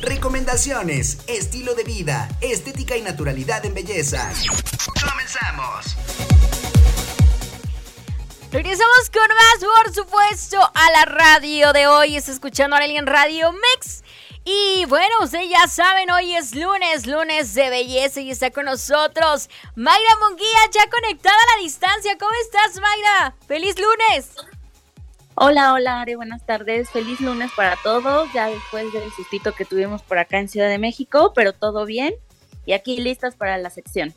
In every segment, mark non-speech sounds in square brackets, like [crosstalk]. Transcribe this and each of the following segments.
recomendaciones, estilo de vida, estética y naturalidad en belleza. ¡Comenzamos! Regresamos con más, por supuesto, a la radio de hoy. Está escuchando a en Radio Mix. Y bueno, ustedes ya saben, hoy es lunes, lunes de belleza y está con nosotros Mayra Munguía, ya conectada a la distancia. ¿Cómo estás, Mayra? ¡Feliz lunes! Hola, hola, Ari, buenas tardes. Feliz lunes para todos, ya después del sustito que tuvimos por acá en Ciudad de México, pero todo bien. Y aquí listas para la sección.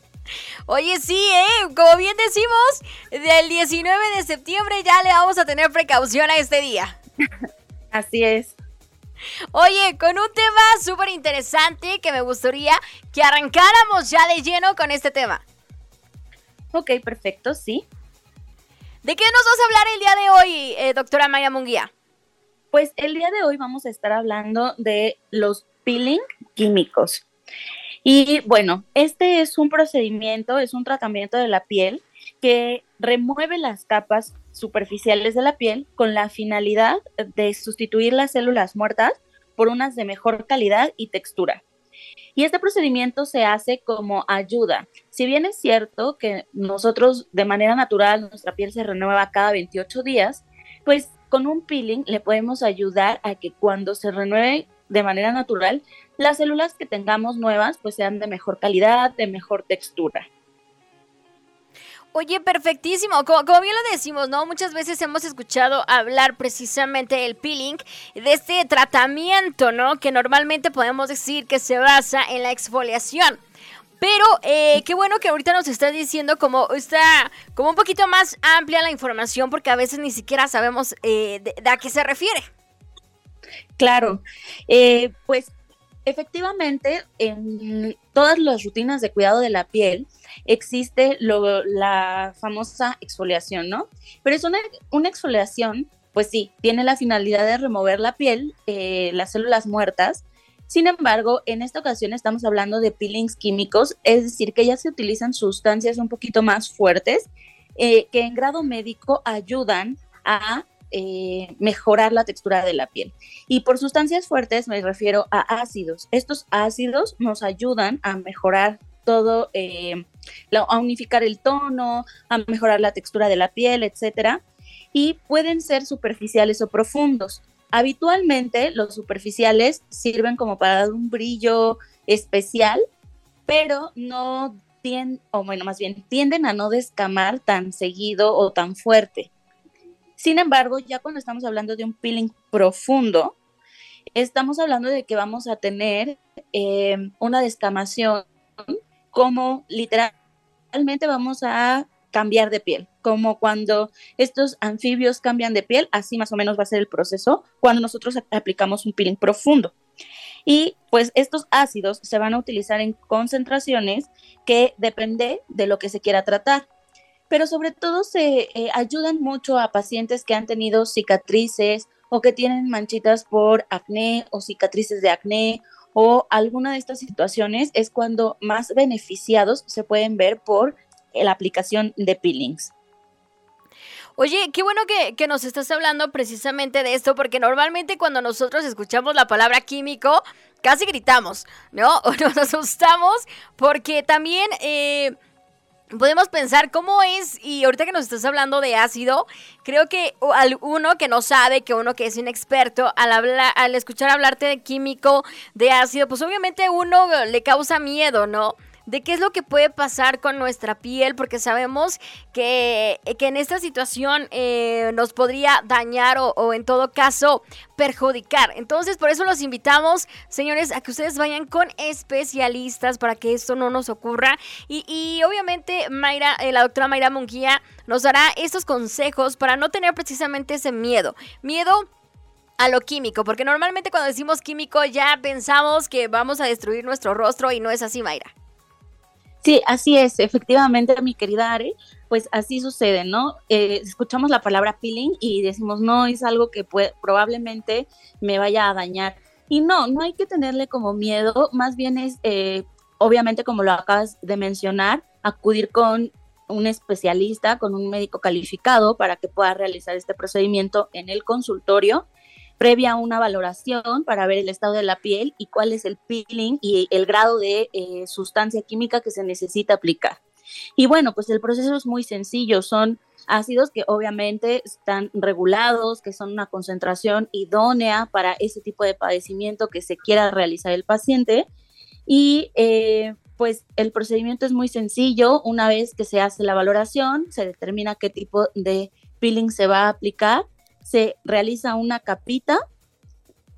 Oye, sí, ¿eh? Como bien decimos, del 19 de septiembre ya le vamos a tener precaución a este día. [laughs] Así es. Oye, con un tema súper interesante que me gustaría que arrancáramos ya de lleno con este tema. Ok, perfecto, sí. ¿De qué nos vas a hablar el día de hoy, eh, doctora Maya Munguía? Pues el día de hoy vamos a estar hablando de los peeling químicos. Y bueno, este es un procedimiento, es un tratamiento de la piel que remueve las capas superficiales de la piel con la finalidad de sustituir las células muertas por unas de mejor calidad y textura. Y este procedimiento se hace como ayuda. Si bien es cierto que nosotros de manera natural nuestra piel se renueva cada 28 días, pues con un peeling le podemos ayudar a que cuando se renueve de manera natural, las células que tengamos nuevas pues sean de mejor calidad, de mejor textura. Oye, perfectísimo. Como, bien lo decimos, ¿no? Muchas veces hemos escuchado hablar precisamente del peeling, de este tratamiento, ¿no? Que normalmente podemos decir que se basa en la exfoliación. Pero eh, qué bueno que ahorita nos estás diciendo como está como un poquito más amplia la información porque a veces ni siquiera sabemos eh, de, a qué se refiere. Claro, eh, pues efectivamente en todas las rutinas de cuidado de la piel existe la famosa exfoliación, ¿no? Pero es una, exfoliación, pues sí, tiene la finalidad de remover la piel, eh, las células muertas. Sin embargo, en esta ocasión estamos hablando de peelings químicos, es decir, que ya se utilizan sustancias un poquito más fuertes eh, que en grado médico ayudan a eh, mejorar la textura de la piel. Y por sustancias fuertes me refiero a ácidos. Estos ácidos nos ayudan a mejorar todo, eh, a unificar el tono, a mejorar la textura de la piel, etcétera. Y pueden ser superficiales o profundos. Habitualmente los superficiales sirven como para dar un brillo especial, pero no tienden, o bueno, más bien tienden a no descamar tan seguido o tan fuerte. Sin embargo, ya cuando estamos hablando de un peeling profundo, estamos hablando de que vamos a tener eh, una descamación como literalmente vamos a cambiar de piel, como cuando estos anfibios cambian de piel, así más o menos va a ser el proceso cuando nosotros aplicamos un peeling profundo. Y pues estos ácidos se van a utilizar en concentraciones que depende de lo que se quiera tratar pero sobre todo se eh, ayudan mucho a pacientes que han tenido cicatrices o que tienen manchitas por acné o cicatrices de acné o alguna de estas situaciones es cuando más beneficiados se pueden ver por la aplicación de peelings. Oye, qué bueno que, nos estás hablando precisamente de esto, porque normalmente cuando nosotros escuchamos la palabra químico, casi gritamos, ¿no? [laughs] O nos asustamos, porque también... Eh, podemos pensar cómo es, y ahorita que nos estás hablando de ácido, creo que uno que no sabe, que uno que es inexperto, al, hablar, al escuchar hablarte de químico, de ácido, pues obviamente uno le causa miedo, ¿no? De qué es lo que puede pasar con nuestra piel, porque sabemos que, que en esta situación eh, nos podría dañar o, en todo caso perjudicar. Entonces, por eso los invitamos, señores, a que ustedes vayan con especialistas para que esto no nos ocurra. Y, obviamente, Mayra, eh, la doctora Mayra Munguía nos dará estos consejos para no tener precisamente ese miedo. Miedo a lo químico, porque normalmente cuando decimos químico ya pensamos que vamos a destruir nuestro rostro y no es así, Mayra. Sí, así es, efectivamente, mi querida Ari, pues así sucede, ¿no? Eh, escuchamos la palabra peeling y decimos, no, es algo que puede, probablemente me vaya a dañar. Y no, no hay que tenerle como miedo, más bien es, eh, obviamente, como lo acabas de mencionar, acudir con un especialista, con un médico calificado para que pueda realizar este procedimiento en el consultorio. Previa a una valoración para ver el estado de la piel y cuál es el peeling y el grado de eh, sustancia química que se necesita aplicar. Y bueno, pues el proceso es muy sencillo, son ácidos que obviamente están regulados, que son una concentración idónea para ese tipo de padecimiento que se quiera realizar el paciente. Y eh, pues el procedimiento es muy sencillo. Una vez que se hace la valoración, se determina qué tipo de peeling se va a aplicar, se realiza una capita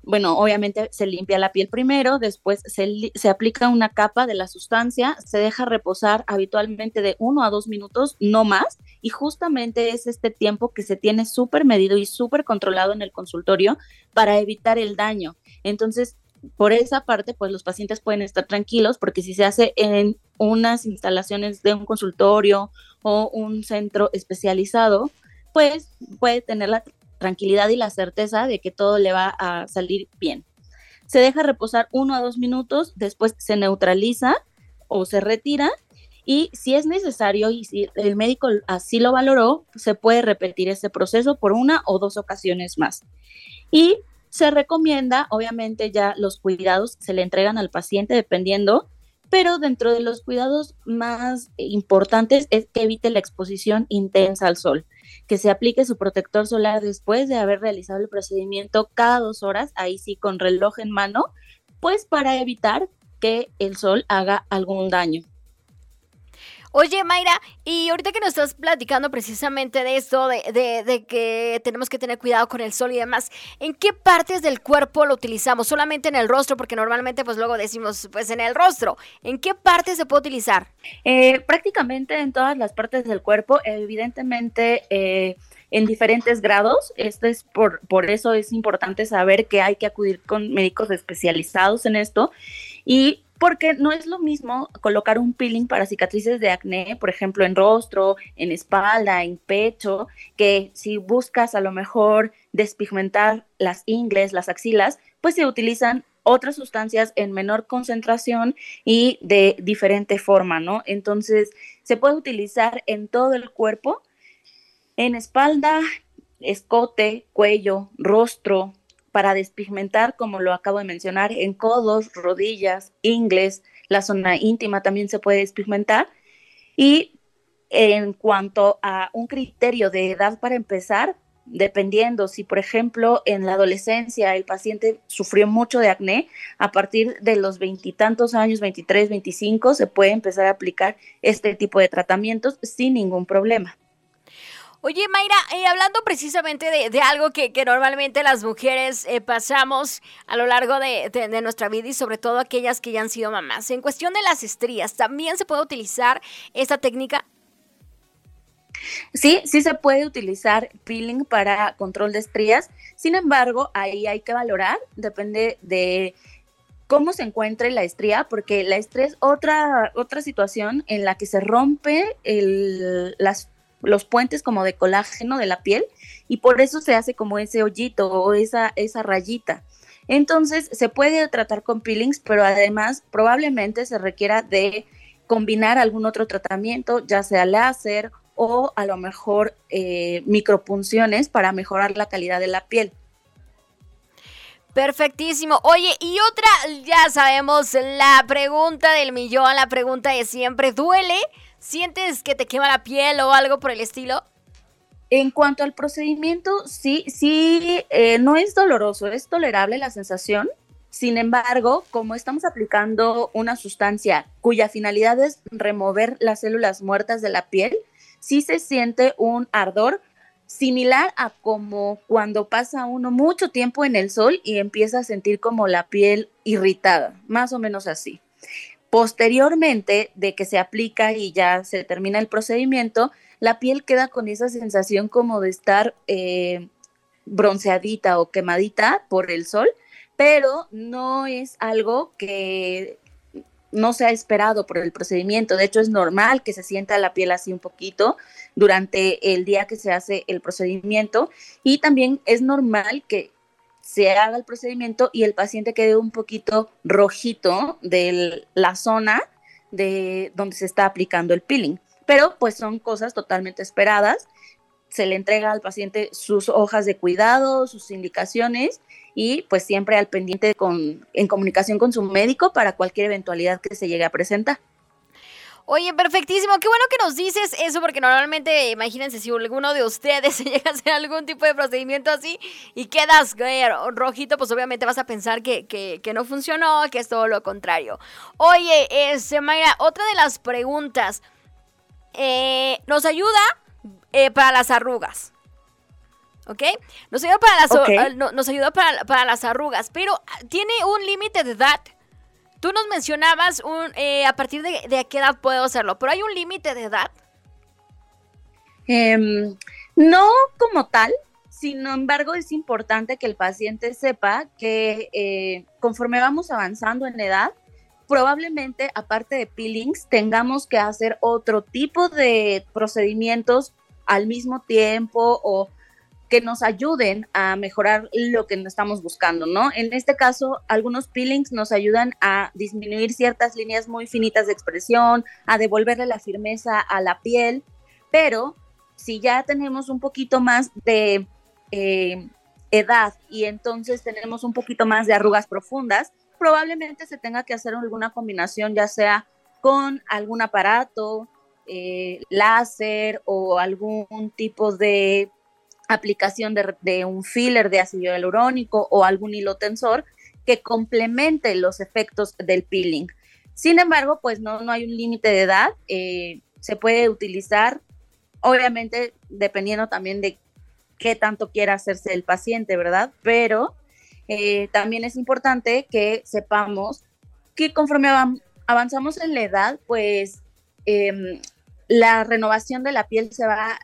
bueno, obviamente se limpia la piel primero, después se, aplica una capa de la sustancia, se deja reposar habitualmente de uno a dos minutos, no más, y justamente es este tiempo que se tiene súper medido y súper controlado en el consultorio para evitar el daño. Entonces, por esa parte, pues los pacientes pueden estar tranquilos porque si se hace en unas instalaciones de un consultorio o un centro especializado, pues puede tener la tranquilidad y la certeza de que todo le va a salir bien. Se deja reposar uno a dos minutos, después se neutraliza o se retira y si es necesario y si el médico así lo valoró, se puede repetir ese proceso por una o dos ocasiones más. Y se recomienda, obviamente ya los cuidados se le entregan al paciente dependiendo pero dentro de los cuidados más importantes es que evite la exposición intensa al sol, que se aplique su protector solar después de haber realizado el procedimiento cada dos horas, ahí sí con reloj en mano, pues para evitar que el sol haga algún daño. Oye, Mayra, y ahorita que nos estás platicando precisamente de esto, de, que tenemos que tener cuidado con el sol y demás, ¿en qué partes del cuerpo lo utilizamos? ¿Solamente en el rostro? Porque normalmente pues luego decimos pues en el rostro. ¿En qué parte se puede utilizar? Eh, prácticamente en todas las partes del cuerpo, evidentemente... Eh, en diferentes grados. Esto es por, por eso es importante saber que hay que acudir con médicos especializados en esto. Y porque no es lo mismo colocar un peeling para cicatrices de acné, por ejemplo, en rostro, en espalda, en pecho, que si buscas a lo mejor despigmentar las ingles, las axilas, pues se utilizan otras sustancias en menor concentración y de diferente forma, ¿no? Entonces, se puede utilizar en todo el cuerpo, en espalda, escote, cuello, rostro, para despigmentar, como lo acabo de mencionar, en codos, rodillas, ingles, la zona íntima también se puede despigmentar. Y en cuanto a un criterio de edad para empezar, dependiendo si, por ejemplo, en la adolescencia el paciente sufrió mucho de acné, a partir de los veintitantos años, 23, 25, se puede empezar a aplicar este tipo de tratamientos sin ningún problema. Oye, Mayra, eh, hablando precisamente de, algo que, normalmente las mujeres eh, pasamos a lo largo de, nuestra vida y sobre todo aquellas que ya han sido mamás, en cuestión de las estrías, ¿también se puede utilizar esta técnica? Sí, sí se puede utilizar peeling para control de estrías, sin embargo, ahí hay que valorar, depende de cómo se encuentre la estría, porque la estría es otra, otra situación en la que se rompe el, las los puentes como de colágeno de la piel y por eso se hace como ese hoyito o esa, esa rayita. Entonces se puede tratar con peelings, pero además probablemente se requiera de combinar algún otro tratamiento, ya sea láser o a lo mejor eh, micropunciones para mejorar la calidad de la piel. Perfectísimo. Oye, y otra, ya sabemos, la pregunta del millón, la pregunta de siempre, ¿duele? ¿Sientes que te quema la piel o algo por el estilo? En cuanto al procedimiento, sí, sí, eh, no es doloroso, es tolerable la sensación. Sin embargo, como estamos aplicando una sustancia cuya finalidad es remover las células muertas de la piel, sí se siente un ardor similar a como cuando pasa uno mucho tiempo en el sol y empieza a sentir como la piel irritada, más o menos así. Posteriormente de que se aplica y ya se termina el procedimiento, la piel queda con esa sensación como de estar eh, bronceadita o quemadita por el sol, pero no es algo que no se ha esperado por el procedimiento. De hecho, es normal que se sienta la piel así un poquito durante el día que se hace el procedimiento y también es normal que se haga el procedimiento y el paciente quede un poquito rojito de la zona de donde se está aplicando el peeling. Pero pues son cosas totalmente esperadas se le entrega al paciente sus hojas de cuidado, sus indicaciones y pues siempre al pendiente con, en comunicación con su médico para cualquier eventualidad que se llegue a presentar. Oye, perfectísimo. Qué bueno que nos dices eso, porque normalmente, imagínense, si alguno de ustedes [laughs] se llega a hacer algún tipo de procedimiento así y quedas rojito, pues obviamente vas a pensar que, que, no funcionó, que es todo lo contrario. Oye, este, Mayra, otra de las preguntas. Eh, ¿Nos ayuda eh, para las arrugas. ¿Ok? Nos ayuda para las, eh, nos ayuda para, las arrugas, pero ah, tiene un límite de edad. Tú nos mencionabas un, eh, a partir de, qué edad puedo hacerlo, pero ¿hay un límite de edad? Em, no como tal, sin embargo es importante que el paciente sepa que conforme vamos avanzando en edad, probablemente aparte de peelings tengamos que hacer otro tipo de procedimientos al mismo tiempo o que nos ayuden a mejorar lo que estamos buscando, ¿no? En este caso, algunos peelings nos ayudan a disminuir ciertas líneas muy finitas de expresión, a devolverle la firmeza a la piel, pero si ya tenemos un poquito más de eh, edad y entonces tenemos un poquito más de arrugas profundas, probablemente se tenga que hacer alguna combinación, ya sea con algún aparato, eh, láser o algún tipo de aplicación de, un filler de ácido hialurónico o algún hilo tensor que complemente los efectos del peeling. Sin embargo, pues no, no hay un límite de edad. Eh, se puede utilizar, obviamente, dependiendo también de qué tanto quiera hacerse el paciente, ¿verdad? Pero eh, también es importante que sepamos que conforme avanzamos en la edad, pues em, la renovación de la piel se va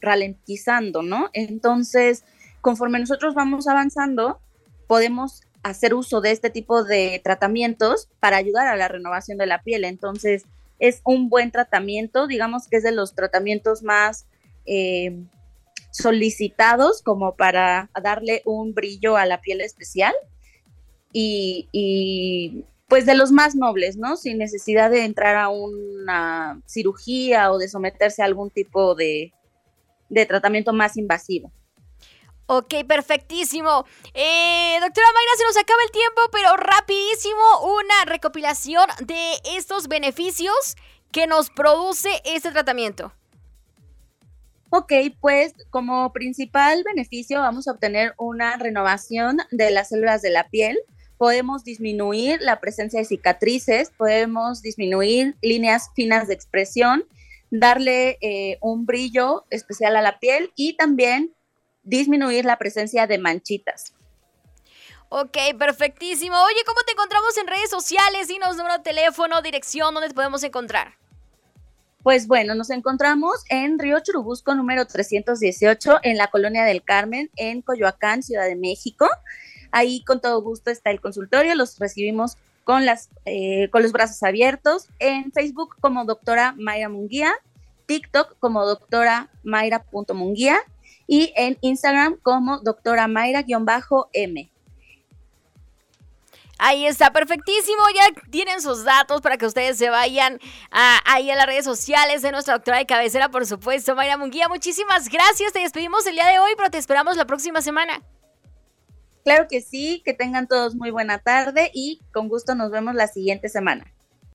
ralentizando, ¿no? Entonces, conforme nosotros vamos avanzando, podemos hacer uso de este tipo de tratamientos para ayudar a la renovación de la piel. Entonces, es un buen tratamiento, digamos que es de los tratamientos más eh, solicitados como para darle un brillo a la piel especial. y, pues de los más nobles, ¿no? Sin necesidad de entrar a una cirugía o de someterse a algún tipo de, tratamiento más invasivo. Ok, perfectísimo. Eh, doctora Mayra, se nos acaba el tiempo, pero rapidísimo una recopilación de estos beneficios que nos produce este tratamiento. Ok, pues como principal beneficio vamos a obtener una renovación de las células de la piel, podemos disminuir la presencia de cicatrices, podemos disminuir líneas finas de expresión, darle eh, un brillo especial a la piel y también disminuir la presencia de manchitas. Ok, perfectísimo. Oye, ¿cómo te encontramos en redes sociales? Dinos número de teléfono, dirección, ¿dónde te podemos encontrar? Pues bueno, nos encontramos en Río Churubusco número 318 en la Colonia del Carmen, en Coyoacán, Ciudad de México. Ahí con todo gusto está el consultorio, los recibimos con, las, eh, con los brazos abiertos. En Facebook como doctora Mayra Munguía, TikTok como doctora Mayra.munguía y en Instagram como doctora Mayra-m. Ahí está, perfectísimo. Ya tienen sus datos para que ustedes se vayan ahí a las redes sociales de nuestra doctora de cabecera, por supuesto, Mayra Munguía. Muchísimas gracias. Te despedimos el día de hoy, pero te esperamos la próxima semana. Claro que sí, que tengan todos muy buena tarde y con gusto nos vemos la siguiente semana.